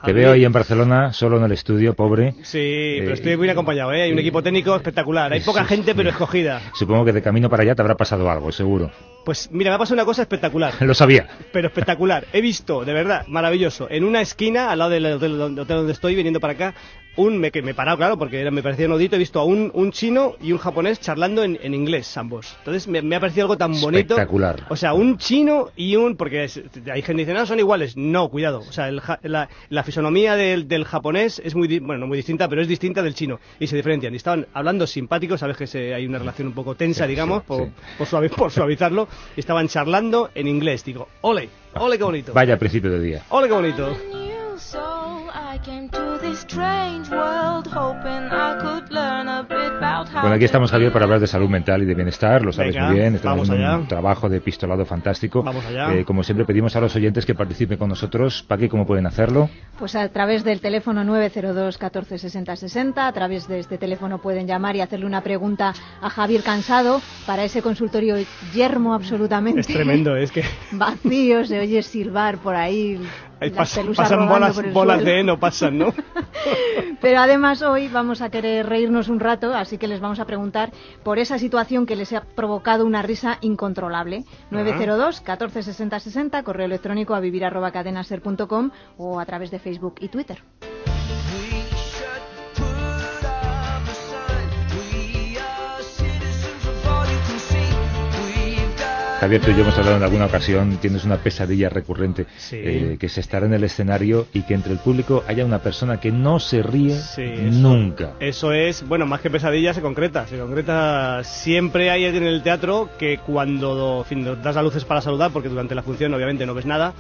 Te veo ahí en Barcelona, solo en el estudio, pobre. Sí, pero Eh, estoy muy acompañado, ¿eh? Hay un equipo técnico espectacular. Hay poca gente, pero escogida. Supongo que de camino para allá te habrá pasado algo, seguro. Pues mira, me ha pasado una cosa espectacular. Lo sabía. Pero espectacular. He visto, de verdad, maravilloso, en una esquina, al lado del hotel donde, estoy, viniendo para acá, un, me, que me he parado, claro, porque era, me parecía inaudito, he visto a un, un chino y un japonés charlando en, en inglés, ambos. Entonces me, me ha parecido algo tan bonito. Espectacular. O sea, un chino y un... Porque es- hay gente que dice, no, son iguales. No, cuidado. O sea, el la, la fisonomía del, del japonés es muy, bueno, no muy distinta, pero es distinta del chino. Y se diferencian. Y estaban hablando simpáticos, sabes que se- hay una relación un poco tensa, Sí, digamos, sí, por, sí. Por, suavi- por suavizarlo. Y estaban charlando en inglés. Digo, ole, ole qué bonito. Vaya principio de día. Ole qué bonito. Bueno, aquí estamos, Javier, para hablar de salud mental y de bienestar, lo sabes Venga, muy bien, estamos vamos haciendo un trabajo de epistolado fantástico. Vamos allá. Eh, como siempre, pedimos a los oyentes que participen con nosotros. Paqui, ¿cómo pueden hacerlo? Pues a través del teléfono 902 14 60 60, a través de este teléfono pueden llamar y hacerle una pregunta a Javier Cansado para ese consultorio yermo absolutamente. Es tremendo, es que Vacío, se oye silbar por ahí. Ahí las pasan, pelusas pasan bolas, bolas de heno, pasan, ¿no? Pero además hoy vamos a querer reírnos un rato, así que les vamos a preguntar por esa situación que les ha provocado una risa incontrolable. 902 14 60 60, correo electrónico a vivir arroba cadenaser.com o a través de Facebook y Twitter. Javier, tú y yo hemos hablado en alguna ocasión, tienes una pesadilla recurrente, Sí. eh, que es estar en el escenario y que entre el público haya una persona que no se ríe Sí, eso- nunca. Eso es, bueno, más que pesadilla se concreta. Se concreta. Siempre hay alguien en el teatro que cuando en fin, das las luces para saludar, porque durante la función obviamente no ves nada,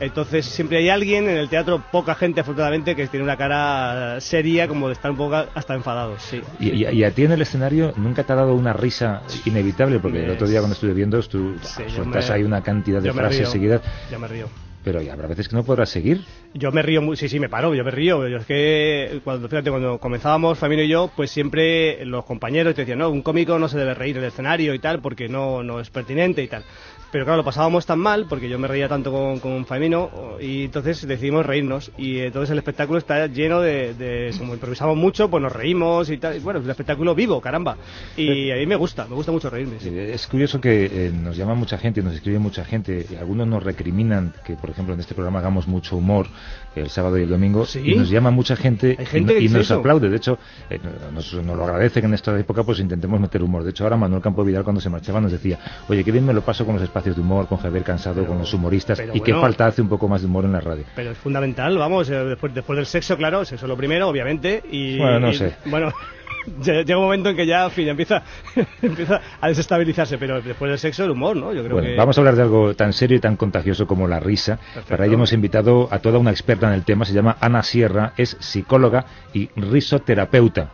entonces siempre hay alguien en el teatro, poca gente afortunadamente, que tiene una cara seria, como de estar un poco hasta enfadados, sí. Y, y- a ti en el escenario nunca te ha dado una risa inevitable, porque el otro día cuando estuve viendo, tú Sí, sueltas me- ahí una cantidad de frases río, seguidas, Yo me río. pero ya habrá veces que no podrás seguir. Yo me río, muy, sí, sí, me paro, yo me río. Yo es que, cuando, fíjate, cuando comenzábamos, Famino y yo, pues siempre los compañeros te decían, no, un cómico no se debe reír en el escenario y tal, porque no, no es pertinente y tal. Pero claro, lo pasábamos tan mal, porque yo me reía tanto con, con Famino, y entonces decidimos reírnos. Y entonces el espectáculo está lleno de, de- como improvisamos mucho, pues nos reímos y tal. Y bueno, es un espectáculo vivo, caramba. Y a mí me gusta, me gusta mucho reírme. sí. Eh, Es curioso que eh, nos llama mucha gente, nos escribe mucha gente, y algunos nos recriminan que, por ejemplo, en este programa hagamos mucho humor el sábado y el domingo Sí. y nos llama mucha gente, y gente y, dice nos eso. aplaude. De hecho, eh, nos, nos lo agradece que en esta época pues intentemos meter humor. De hecho, ahora Manuel Campo Vidal cuando se marchaba nos decía, oye, qué bien me lo paso con los espacios de humor, con Javier Cansado, con los humoristas pero y qué bueno. falta hace un poco más de humor en la radio. Pero es fundamental, vamos, eh, después, después del sexo, claro, sexo lo primero, obviamente, y... Bueno, no y- sé. Bueno, lle- llega un momento en que ya, en fin, empieza, empieza a desestabilizarse, pero después del sexo el humor, ¿no? Yo creo Bueno, que... vamos a hablar de algo tan serio y tan contagioso como la risa. Para ello hemos invitado a toda una experta en el tema, se llama Ana Sierra, es psicóloga y risoterapeuta.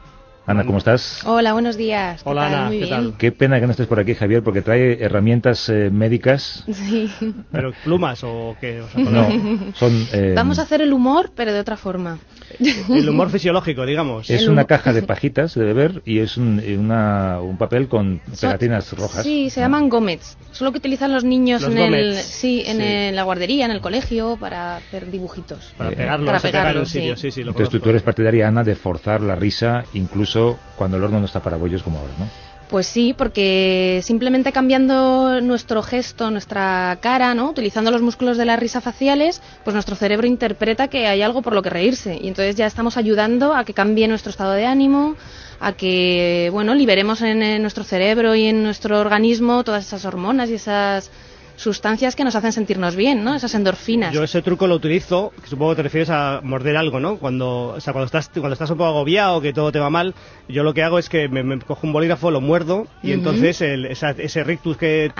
Ana, ¿cómo estás? Hola, buenos días. ¿Qué Hola, tal? Ana, Muy ¿qué bien. tal? Qué pena que no estés por aquí, Javier, porque trae herramientas eh, médicas. Sí. ¿Pero plumas o qué? O sea, No, son... eh, Vamos a hacer el humor, pero de otra forma. El humor fisiológico, digamos. Es una caja de pajitas de beber y es un, una- un papel con pegatinas rojas. Sí, se llaman gómez. Solo que utilizan los niños Los en, el, sí, en Sí. el- la guardería, en el colegio, para hacer dibujitos. Para Eh, pegarlo, Para se pega en un pegarlo, sitio, sí. sí, sí, lo Entonces tú eres partidaria, Ana, de forzar la risa incluso cuando el horno no está para bollos como ahora, ¿no? Pues sí, porque simplemente cambiando nuestro gesto, nuestra cara, ¿no? Utilizando los músculos de la risa faciales, pues nuestro cerebro interpreta que hay algo por lo que reírse. Y entonces ya estamos ayudando a que cambie nuestro estado de ánimo, a que, bueno, liberemos en, en nuestro cerebro y en nuestro organismo todas esas hormonas y esas sustancias que nos hacen sentirnos bien, ¿no? Esas endorfinas. Yo ese truco lo utilizo, que supongo que te refieres a morder algo, ¿no? Cuando, o sea, cuando estás, cuando estás un poco agobiado, que todo te va mal, yo lo que hago es que me, me cojo un bolígrafo, lo muerdo y entonces el- esa- ese rictus que,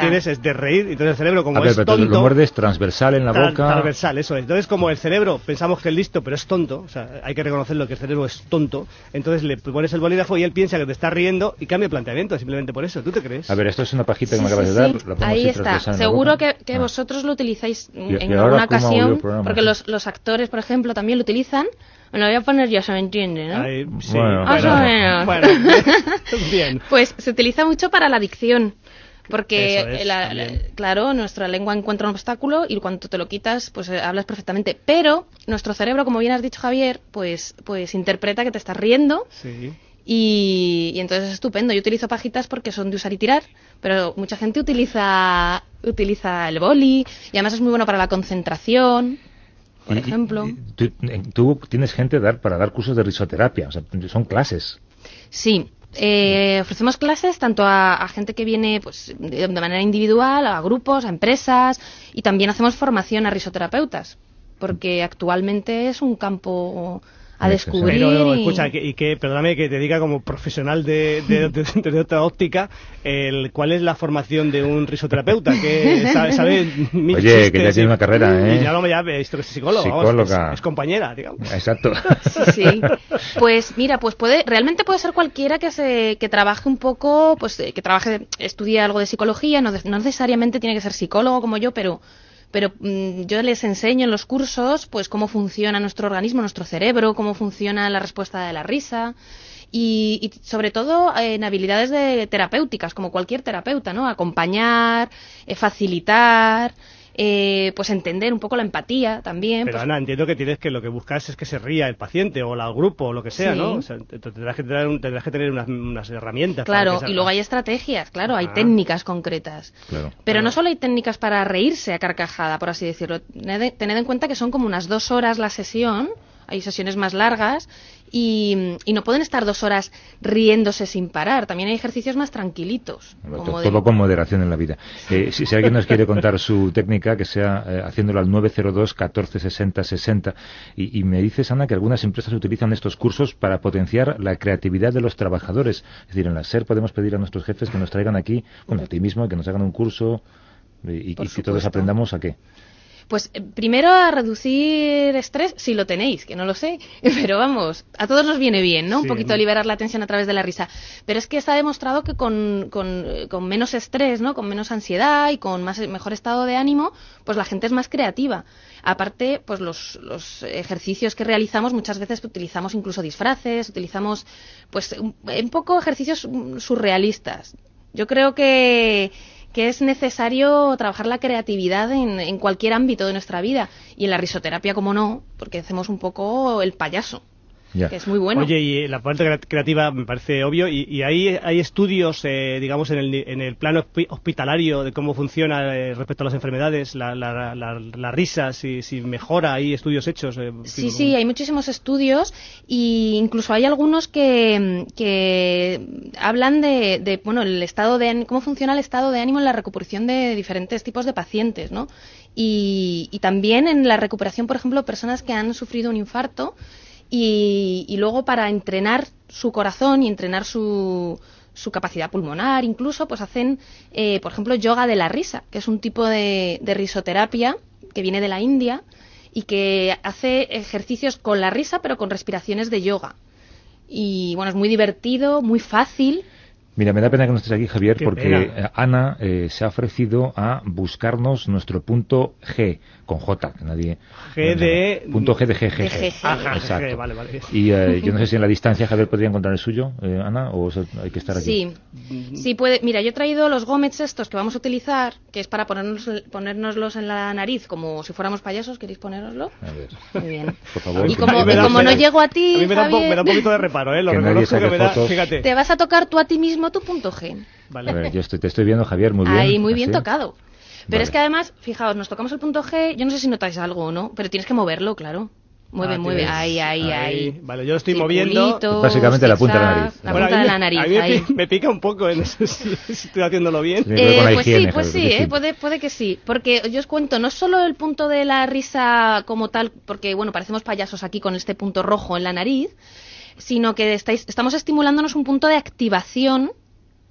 tienes es de reír, entonces el cerebro como a ver, es pero tú tonto... lo muerdes transversal en la Tra- boca. Transversal, eso es. Entonces, como el cerebro pensamos que es listo, pero es tonto, o sea, hay que reconocerlo que el cerebro es tonto, entonces le pones el bolígrafo y él piensa que te está riendo y cambia el planteamiento, simplemente por eso. ¿Tú te crees? A ver, esto es una pajita que me acabas sí, de dar. sí. la pongo Ahí así está. Transversal en la Seguro boca. que, que Ah. vosotros lo utilizáis Y- en y alguna ocasión, porque los, los actores, por ejemplo, también lo utilizan. Me lo voy a poner yo, se me entiende, ¿no? Ahí, sí, Bueno, Más bueno, o menos. bueno, bien. Pues se utiliza mucho para la adicción. Porque, Eso es, la- también. la- claro, nuestra lengua encuentra un obstáculo y cuando te lo quitas, pues eh, hablas perfectamente. Pero nuestro cerebro, como bien has dicho, Javier, pues, pues interpreta que te estás riendo Sí. Y, y entonces es estupendo. Yo utilizo pajitas porque son de usar y tirar, pero mucha gente utiliza, utiliza el boli y además es muy bueno para la concentración, por Y- y- ejemplo. Tú, tú tienes gente dar, para dar cursos de risoterapia, o sea, son clases. Sí. eh, ofrecemos clases tanto a, a gente que viene pues, de manera individual, a grupos, a empresas y también hacemos formación a risoterapeutas porque actualmente es un campo a descubrir. Pero, y- escucha, que- y que, perdóname que te diga como profesional de, de, de- de otra óptica, el, ¿cuál es la formación de un risoterapeuta? Que sabe, sabe mil Oye, que chistes ya y- tiene una carrera, ¿eh? Y ya no me ya que es psicólogo, vamos, Psicóloga. es, es compañera, digamos. Exacto. Sí, pues mira, pues puede, realmente puede ser cualquiera que se, que trabaje un poco, pues eh, que trabaje, estudie algo de psicología, no necesariamente tiene que ser psicólogo como yo, pero, pero mm, yo les enseño en los cursos, pues cómo funciona nuestro organismo, nuestro cerebro, cómo funciona la respuesta de la risa. Y, y sobre todo en habilidades de terapéuticas, como cualquier terapeuta, ¿no? Acompañar, eh, facilitar, eh, pues entender un poco la empatía también. Pero pues, Ana, entiendo que tienes que lo que buscas es que se ría el paciente o la- el grupo o lo que sea, Sí. ¿no? O sea, te- tendrás que tener, un- tendrás que tener unas, unas herramientas. para Claro, y luego hay estrategias, claro, hay Ah. técnicas concretas. Claro. Pero no solo hay técnicas para reírse a carcajada, por así decirlo. Tened, tened en cuenta que son como unas dos horas la sesión, hay sesiones más largas, y, y no pueden estar dos horas riéndose sin parar. También hay ejercicios más tranquilitos. como To- de- Todo con moderación en la vida. Eh, si, si alguien nos quiere contar su técnica, que sea eh, haciéndolo al 902 14 60 60. Y, y me dices, Ana, que algunas empresas utilizan estos cursos para potenciar la creatividad de los trabajadores. Es decir, en la SER podemos pedir a nuestros jefes que nos traigan aquí, bueno, a ti mismo, que nos hagan un curso y, y- que todos aprendamos a qué. Pues eh, primero a reducir estrés, si lo tenéis, que no lo sé, pero vamos, a todos nos viene bien, ¿no? Un poquito liberar la tensión a través de la risa. Pero es que está demostrado que con, con, eh, con menos estrés, ¿no? Con menos ansiedad y con más, mejor estado de ánimo, pues la gente es más creativa. Aparte, pues los, los ejercicios que realizamos muchas veces utilizamos incluso disfraces, utilizamos pues un, un poco ejercicios mm, surrealistas. Yo creo que, que es necesario trabajar la creatividad en, cualquier ámbito de nuestra vida. Y en la risoterapia, como no, porque hacemos un poco el payaso. Ya. que es muy bueno. Oye, y la parte crea- creativa me parece obvio, y, y ahí hay estudios, eh, digamos, en el, en el plano hospi- hospitalario de cómo funciona eh, respecto a las enfermedades, la, la, la, la risa, si, si mejora, hay estudios hechos. eh, Sí, sí, hay muchísimos estudios e incluso hay algunos que, que hablan de, de, bueno, el estado de cómo funciona el estado de ánimo en la recuperación de diferentes tipos de pacientes, ¿no? Y, y también en la recuperación, por ejemplo, personas que han sufrido un infarto y, y luego para entrenar su corazón y entrenar su, su capacidad pulmonar, incluso, pues hacen, eh, por ejemplo, yoga de la risa, que es un tipo de, de risoterapia que viene de la India y que hace ejercicios con la risa, pero con respiraciones de yoga. Y bueno, es muy divertido, muy fácil. Mira, me da pena que no estés aquí, Javier, Qué porque pena. eh, Ana eh, se ha ofrecido a buscarnos nuestro punto G, con J, que nadie... G de- Punto G de GG. De GG. Ah, Exacto. Vale, vale. Y eh, yo no sé si en la distancia Javier podría encontrar el suyo, eh, Ana, o hay que estar aquí. Sí, sí puede. Mira, yo he traído los gómez estos que vamos a utilizar, que es para ponernos, ponérnoslos en la nariz como si fuéramos payasos. ¿Queréis ponéroslo? A ver, Muy bien. por favor. Y como, y como no llego a ti, A mí me da, un Javier, me da un poquito de reparo, ¿eh? Lo Que reconozco que me da, fotos. fíjate. te vas a tocar tú a ti mismo tu punto G. A ver, yo estoy, te estoy viendo, Javier, muy bien. Ahí, muy bien así. tocado. Pero Vale. es que además, fijaos, nos tocamos el punto G, yo no sé si notáis algo o no, pero tienes que moverlo, claro. Mueve, Ah, mueve, ahí, ahí, ahí. Vale, yo lo estoy moviendo. Básicamente la punta de la nariz. La Bueno, punta de la me- nariz, a mí me, ahí. pi- me pica un poco en eso, si, si estoy haciéndolo bien. Eh, pues higiene, sí, pues Javier, sí, eh, puede, puede que sí. Porque yo os cuento, no solo el punto de la risa como tal, porque bueno, parecemos payasos aquí con este punto rojo en la nariz, sino que estáis, estamos estimulándonos un punto de activación,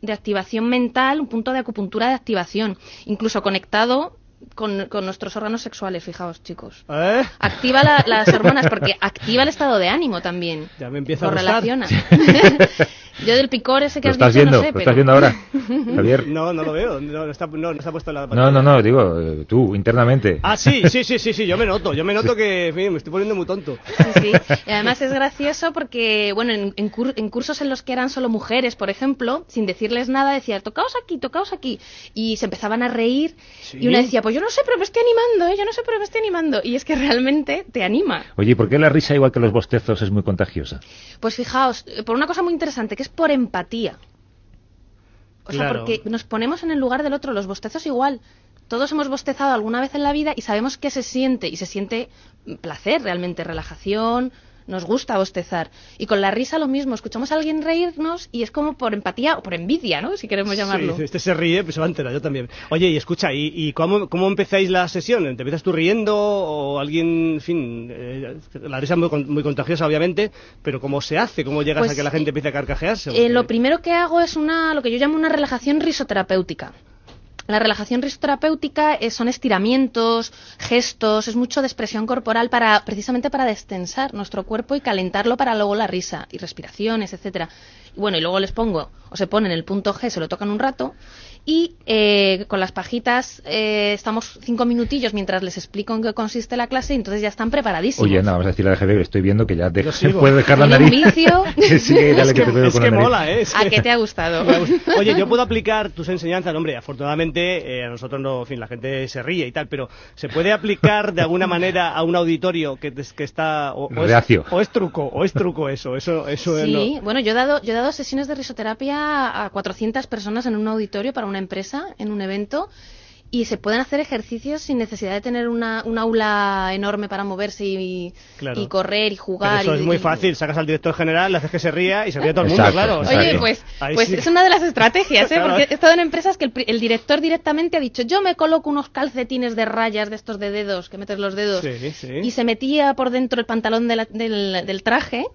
de activación mental, un punto de acupuntura de activación, incluso conectado con, con nuestros órganos sexuales, fijaos chicos. ¿Eh? Activa la- las hormonas porque activa el estado de ánimo también. Ya me empieza Lo a gustar. relaciona. Yo del picor ese que ¿Lo has estás dicho viendo? no sé, ¿Lo pero... estás viendo ahora, Javier? No, no lo veo. No, no está, no, no está puesto en la No, no, no, digo, eh, tú, internamente. Ah, sí, sí, sí, sí, sí, yo me noto. Yo me noto que, en fin, me estoy poniendo muy tonto. Sí, y además es gracioso porque, bueno, en, en cur- en cursos en los que eran solo mujeres, por ejemplo, sin decirles nada, decía, tocaos aquí, tocaos aquí. Y se empezaban a reír. Y una decía, pues yo no sé, pero me estoy animando, ¿eh? yo no sé, pero me estoy animando. Y es que realmente te anima. Oye, ¿y ¿por qué la risa, igual que los bostezos, es muy contagiosa? Pues fijaos, eh, por una cosa muy interesante, que es por empatía. O sea, porque nos ponemos en el lugar del otro, los bostezos igual. Todos hemos bostezado alguna vez en la vida y sabemos qué se siente. Y se siente placer, realmente, relajación, nos gusta bostezar. Y con la risa lo mismo, escuchamos a alguien reírnos y es como por empatía o por envidia, ¿no? Si queremos llamarlo. Sí, este se ríe, pues se va a enterar, yo también. Oye, y escucha, ¿y, y cómo, cómo empezáis la sesión? ¿Te empiezas tú riendo o alguien, en fin, eh, la risa es muy, muy contagiosa, obviamente, pero ¿cómo se hace? ¿Cómo llegas Pues, a que la gente empiece a carcajearse? Eh, lo primero que hago es una, lo que yo llamo una relajación risoterapéutica. La relajación risoterapéutica eh, son estiramientos, gestos, es mucho de expresión corporal para precisamente para destensar nuestro cuerpo y calentarlo para luego la risa y respiraciones, etcétera. Y bueno, y luego les pongo o se ponen el punto G, se lo tocan un rato y eh, con las pajitas eh, estamos cinco minutillos mientras les explico en qué consiste la clase y entonces ya están preparadísimos. Oye, nada, vamos a decirle a Javier que estoy viendo que ya Yo deja, sigo. puede dejar la un nariz. vicio. Sigue, dale es que, que, te es con que la nariz. mola, ¿eh? Es ¿A qué te ha gustado? Oye, yo puedo aplicar tus enseñanzas, hombre, afortunadamente eh, a nosotros no, en fin, la gente se ríe y tal, pero ¿se puede aplicar de alguna manera a un auditorio que, te- que está... O, o es, o es truco, o es truco eso, eso, eso es Sí, no. bueno, yo he dado, yo he dado sesiones de risoterapia a 400 personas en un auditorio para una empresa, en un evento, y se pueden hacer ejercicios sin necesidad de tener una, un aula enorme para moverse y, Claro. y correr y Pero jugar. eso y- es muy y- fácil, sacas al director general, le haces que se ría y se ríe todo el mundo, Exacto, claro. Oye, pues, pues sí. es una de las estrategias, ¿eh? Claro. Porque he estado en empresas que el, el director directamente ha dicho, yo me coloco unos calcetines de rayas de estos de dedos, que metes los dedos, Sí, sí. y se metía por dentro el pantalón de la- del, del traje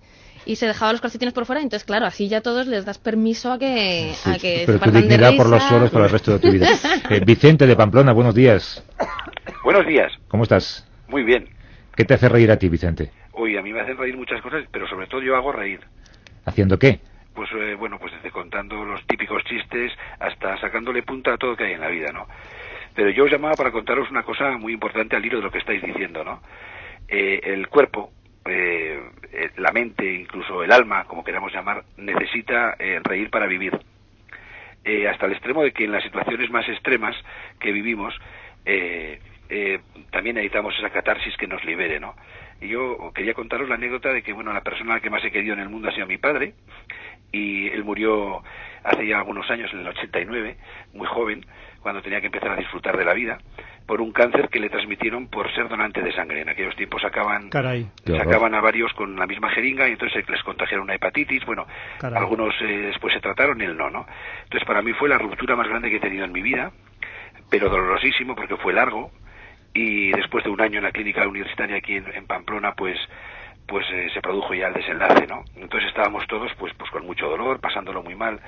y se dejaba los calcetines por fuera, entonces claro, así ya todos les das permiso a que, a que se Pero tu partan de dignidad por los suelos para el resto de tu vida. Eh, Vicente de Pamplona, buenos días. Buenos días. ¿Cómo estás? Muy bien. ¿Qué te hace reír a ti, Vicente? Uy, a mí me hacen reír muchas cosas, pero sobre todo yo hago reír. ¿Haciendo qué? Pues eh, bueno, pues desde contando los típicos chistes hasta sacándole punta a todo que hay en la vida, ¿no? Pero yo os llamaba para contaros una cosa muy importante al hilo de lo que estáis diciendo, ¿no? Eh, el cuerpo, eh, eh, la mente, incluso el alma, como queramos llamar, necesita eh, reír para vivir. Hasta el extremo de que en las situaciones más extremas que vivimos, también necesitamos esa catarsis que nos libere, ¿no? Y yo quería contaros la anécdota de que, bueno, la persona que más he querido en el mundo ha sido mi padre, y él murió hace ya algunos años, en el 89, muy joven, cuando tenía que empezar a disfrutar de la vida, por un cáncer que le transmitieron por ser donante de sangre. En aquellos tiempos sacaban, Caray. sacaban a varios con la misma jeringa y entonces les contagiaron una hepatitis. Bueno, Caray. algunos eh, después se trataron, él no, ¿no? Entonces para mí fue la ruptura más grande que he tenido en mi vida, pero dolorosísimo porque fue largo y después de un año en la clínica universitaria aquí en, en Pamplona, pues pues eh, se produjo ya el desenlace, ¿no? Entonces estábamos todos pues pues con mucho dolor, pasándolo muy mal.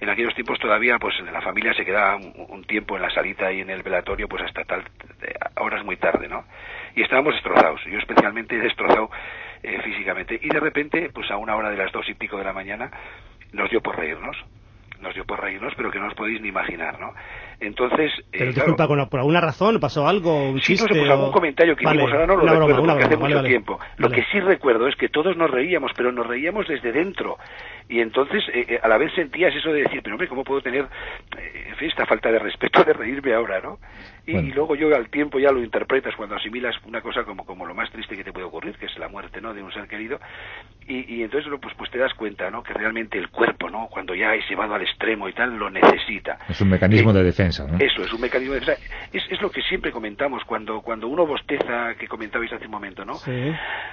En aquellos tiempos todavía pues la familia se quedaba un, un tiempo en la salita y en el velatorio pues hasta tal eh, horas muy tarde, ¿no? Y estábamos destrozados, yo especialmente destrozado eh, físicamente y de repente pues a una hora de las dos y pico de la mañana nos dio por reírnos nos dio por reírnos, pero que no os podéis ni imaginar, ¿no? Entonces, eh, Pero claro, disculpa, con- ¿por alguna razón pasó algo? ¿Un Sí, no sé, pues algún o- comentario que Vale, hicimos, ahora no lo broma, recuerdo una porque hace broma, mucho vale, vale. tiempo. Lo que sí recuerdo es que todos nos reíamos, pero nos reíamos desde dentro. Y entonces eh, eh, a la vez sentías eso de decir, pero hombre, ¿cómo puedo tener eh, en fin, esta falta de respeto de reírme ahora, no? Y, y luego yo al tiempo ya lo interpretas cuando asimilas una cosa como, como lo más triste que te puede ocurrir, que es la muerte, ¿no? De un ser querido. Y, y entonces pues, pues te das cuenta, ¿no? Que realmente el cuerpo, ¿no? Cuando ya es llevado al extremo y tal, lo necesita. Es un mecanismo de defensa, ¿no? Eso es un mecanismo de defensa. Es, es lo que siempre comentamos cuando, cuando uno bosteza, que comentabais hace un momento, ¿no? Sí.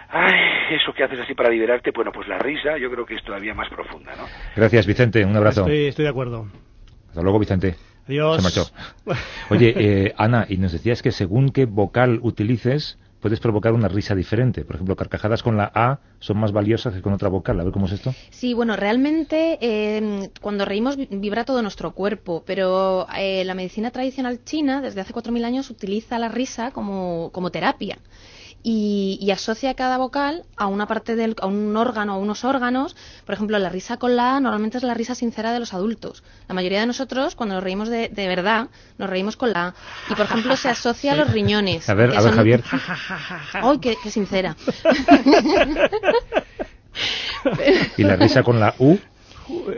Ay, eso que haces así para liberarte, bueno, pues la risa yo creo que es todavía más profunda, ¿no? Gracias, Vicente. Un abrazo. Estoy, estoy de acuerdo. Hasta luego, Vicente. Adiós. Se marchó. Oye, eh, Ana, y nos decías que según qué vocal utilices, puedes provocar una risa diferente. Por ejemplo, carcajadas con la A son más valiosas que con otra vocal. A ver cómo es esto. Sí, bueno, realmente eh, cuando reímos vi- vibra todo nuestro cuerpo, pero eh, la medicina tradicional china desde hace 4.000 años utiliza la risa como, como terapia. Y, y asocia cada vocal a una parte del, a un órgano, a unos órganos. Por ejemplo, la risa con la A normalmente es la risa sincera de los adultos. La mayoría de nosotros, cuando nos reímos de, de verdad, nos reímos con la A. Y, por ejemplo, se asocia a los riñones. A ver, que a ver, son- Javier. ¡Ay, qué, qué sincera! Y la risa con la U.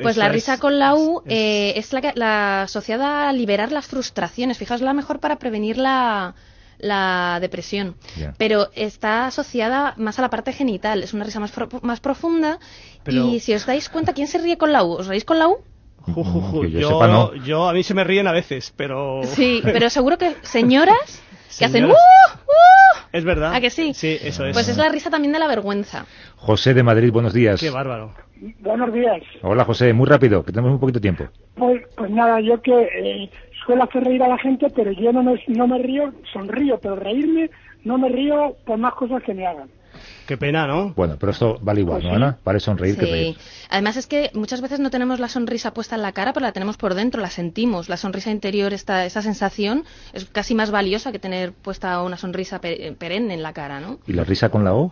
Pues la risa es- con la U eh, es la, que- la asociada a liberar las frustraciones. Fijaos, la mejor para prevenir la, la depresión. Pero está asociada más a la parte genital. Es una risa más, pro- más profunda. Pero- Y si os dais cuenta, ¿quién se ríe con la U? ¿Os reís con la U? Ju, ju, ju. que yo yo, sepa, no. yo- a mí se me ríen a veces, pero... Sí, pero seguro que señoras que hacen ¡Uh! ¡Uh! Es verdad. ¿A que sí? Sí, eso es. Pues es la risa también de la vergüenza. José de Madrid, buenos días. Qué bárbaro. Buenos días. Hola, José. Muy rápido, que tenemos un poquito de tiempo. Pues, pues nada, yo que eh, suelo hacer reír a la gente, pero yo no me, no me río, sonrío, pero reírme no me río por más cosas que me hagan. Qué pena, ¿no? Bueno, pero esto vale igual, ¿no. Ana? Vale sonreír que Sí. reír. Además es que muchas veces no tenemos la sonrisa puesta en la cara, pero la tenemos por dentro, la sentimos. La sonrisa interior, esta, esa sensación, es casi más valiosa que tener puesta una sonrisa pe- perenne en la cara, ¿no? ¿Y la risa con la O?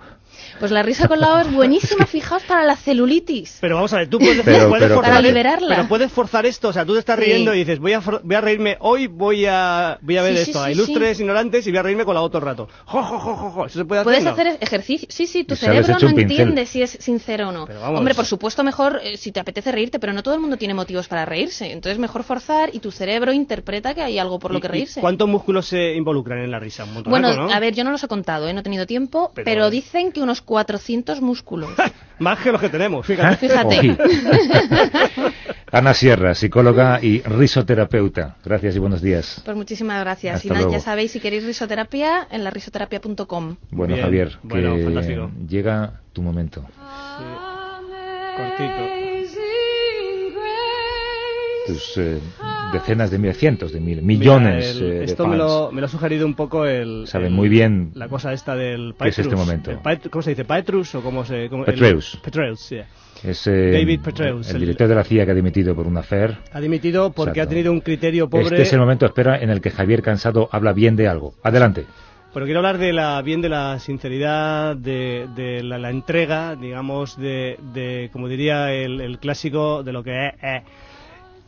Pues la risa con la O es buenísima, fijaos, para la celulitis. Pero vamos a ver, tú puedes, Pero- puedes pero- forzar, Para liberarla. pero puedes forzar esto, o sea, tú te estás Sí. riendo y dices, voy a, for- voy a reírme, hoy voy a, voy a ver Sí, sí, esto, a sí, ilustres ignorantes y voy a reírme con la otro rato. Jo, jo, jo, jo, jo. ¿Eso se puede hacer? Puedes no? hacer ejercicio. Sí, sí, tu sabes cerebro no entiende si es sincero o no. Pero vamos. Hombre, por supuesto, mejor eh, si te apetece reírte, pero no todo el mundo tiene motivos para reírse. Entonces, mejor forzar y tu cerebro interpreta que hay algo por lo ¿Y- que reírse. ¿Cuántos músculos se involucran en la risa? Un montón, Bueno, ¿no? a ver, yo no los he contado, ¿eh? no he tenido tiempo, Pero- pero, dicen que unos 400 músculos. Más que los que tenemos, fíjate. Ana Sierra, psicóloga y risoterapeuta. Gracias y buenos días. Pues muchísimas gracias. Hasta y nada, luego. ya sabéis, si queréis risoterapia, en la risoterapia.com. Bueno, Bien, Javier, bueno, que fantástico. llega tu momento. Cortito. Tus eh, decenas de miles, cientos de miles, millones Mira, el- eh, de esto fans. me lo, me lo ha sugerido un poco el... Saben el- muy bien La cosa esta del qué es Petrus. este momento. El ¿Cómo se dice? ¿Petrus o cómo se...? Cómo, sí. Es eh, David Petraeus, el el- director de la CIA que ha dimitido por un affair. Ha dimitido porque Exacto. ha tenido un criterio pobre... Este es el momento, espera, en el que Javier Cansado habla bien de algo. Adelante. Pero quiero hablar de la bien de la sinceridad, de, de la, la entrega, digamos, de, de como diría el, el clásico, de lo que es. eh. Eh,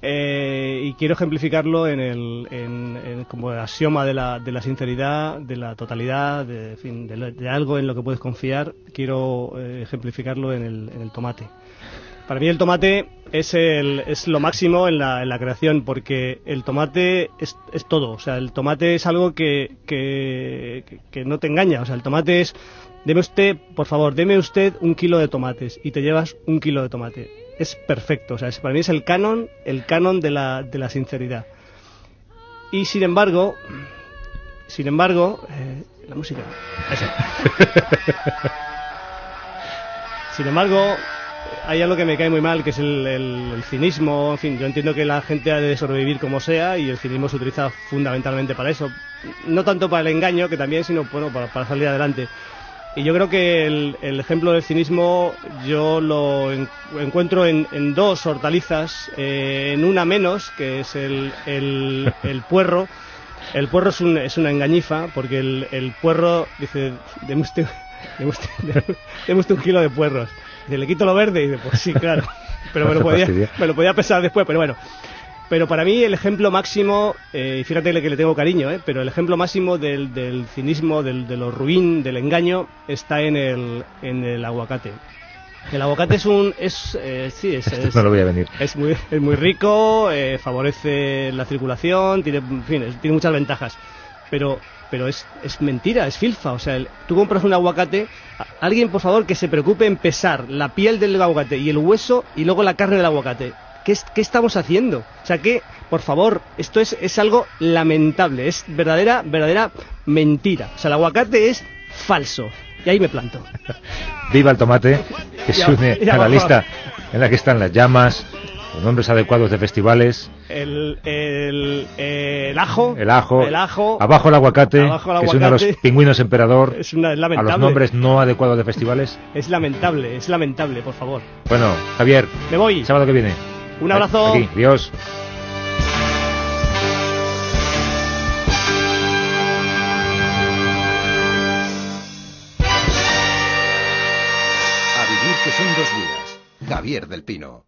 y quiero ejemplificarlo en el en, como el axioma de la, de la sinceridad, de la totalidad, de, fin, de, de algo en lo que puedes confiar. Quiero eh, ejemplificarlo en el, tomate. Para mí el tomate es, el, es lo máximo en la, en la creación porque el tomate es, es todo. O sea, el tomate es algo que, que- que no te engaña. O sea, el tomate es... Deme usted, por favor, deme usted un kilo de tomates y te llevas un kilo de tomate. Es perfecto. O sea, es- para mí es el canon, el canon de la, de la sinceridad. Y sin embargo, sin embargo, eh, la música. Sin embargo, hay algo que me cae muy mal, que es el, el- el cinismo. En fin, yo entiendo que la gente ha de sobrevivir como sea y el cinismo se utiliza fundamentalmente para eso. No tanto para el engaño, que también, sino bueno, para, para salir adelante. Y yo creo que el, el ejemplo del cinismo yo lo en- encuentro en, en dos hortalizas, eh, en una menos, que es el, el, el puerro. El puerro es, un, es una engañifa, porque el, el puerro dice, deme usted, un kilo de puerros. Dice, le quito lo verde, y dice, pues sí, claro. Pero me lo, podía, me lo podía pesar después, pero bueno. Pero para mí el ejemplo máximo, eh, y fíjate que le tengo cariño, eh, pero el ejemplo máximo del, del cinismo, del, de lo ruin, del engaño, está en el, en el aguacate. El aguacate es un... Es, eh, sí, es, Esto es- no lo voy a venir. es muy, es muy rico, eh, favorece la circulación, tiene, en fin, es- tiene muchas ventajas. Pero, pero es, es mentira, es filfa. O sea, el- tú compras un aguacate, alguien por favor que se preocupe en pesar la piel del aguacate y el hueso y luego la carne del aguacate. ¿Qué, es- qué estamos haciendo? O sea, que, por favor, esto es, es algo lamentable, es verdadera, verdadera mentira. O sea, el aguacate es falso. Y ahí me planto. Viva el tomate, que se une ya, a la lista en la que están las llamas, los nombres adecuados de festivales, El, el, el ajo. el ajo, El ajo. abajo el aguacate, Abajo el que es uno de los aguacate. pingüinos emperador, Es una- es a lamentable. los nombres no adecuados de festivales. Es lamentable, es lamentable, por favor. Bueno, Javier, Me voy. sábado que viene. Un abrazo. Aquí, adiós. A vivir que son dos días. Javier del Pino.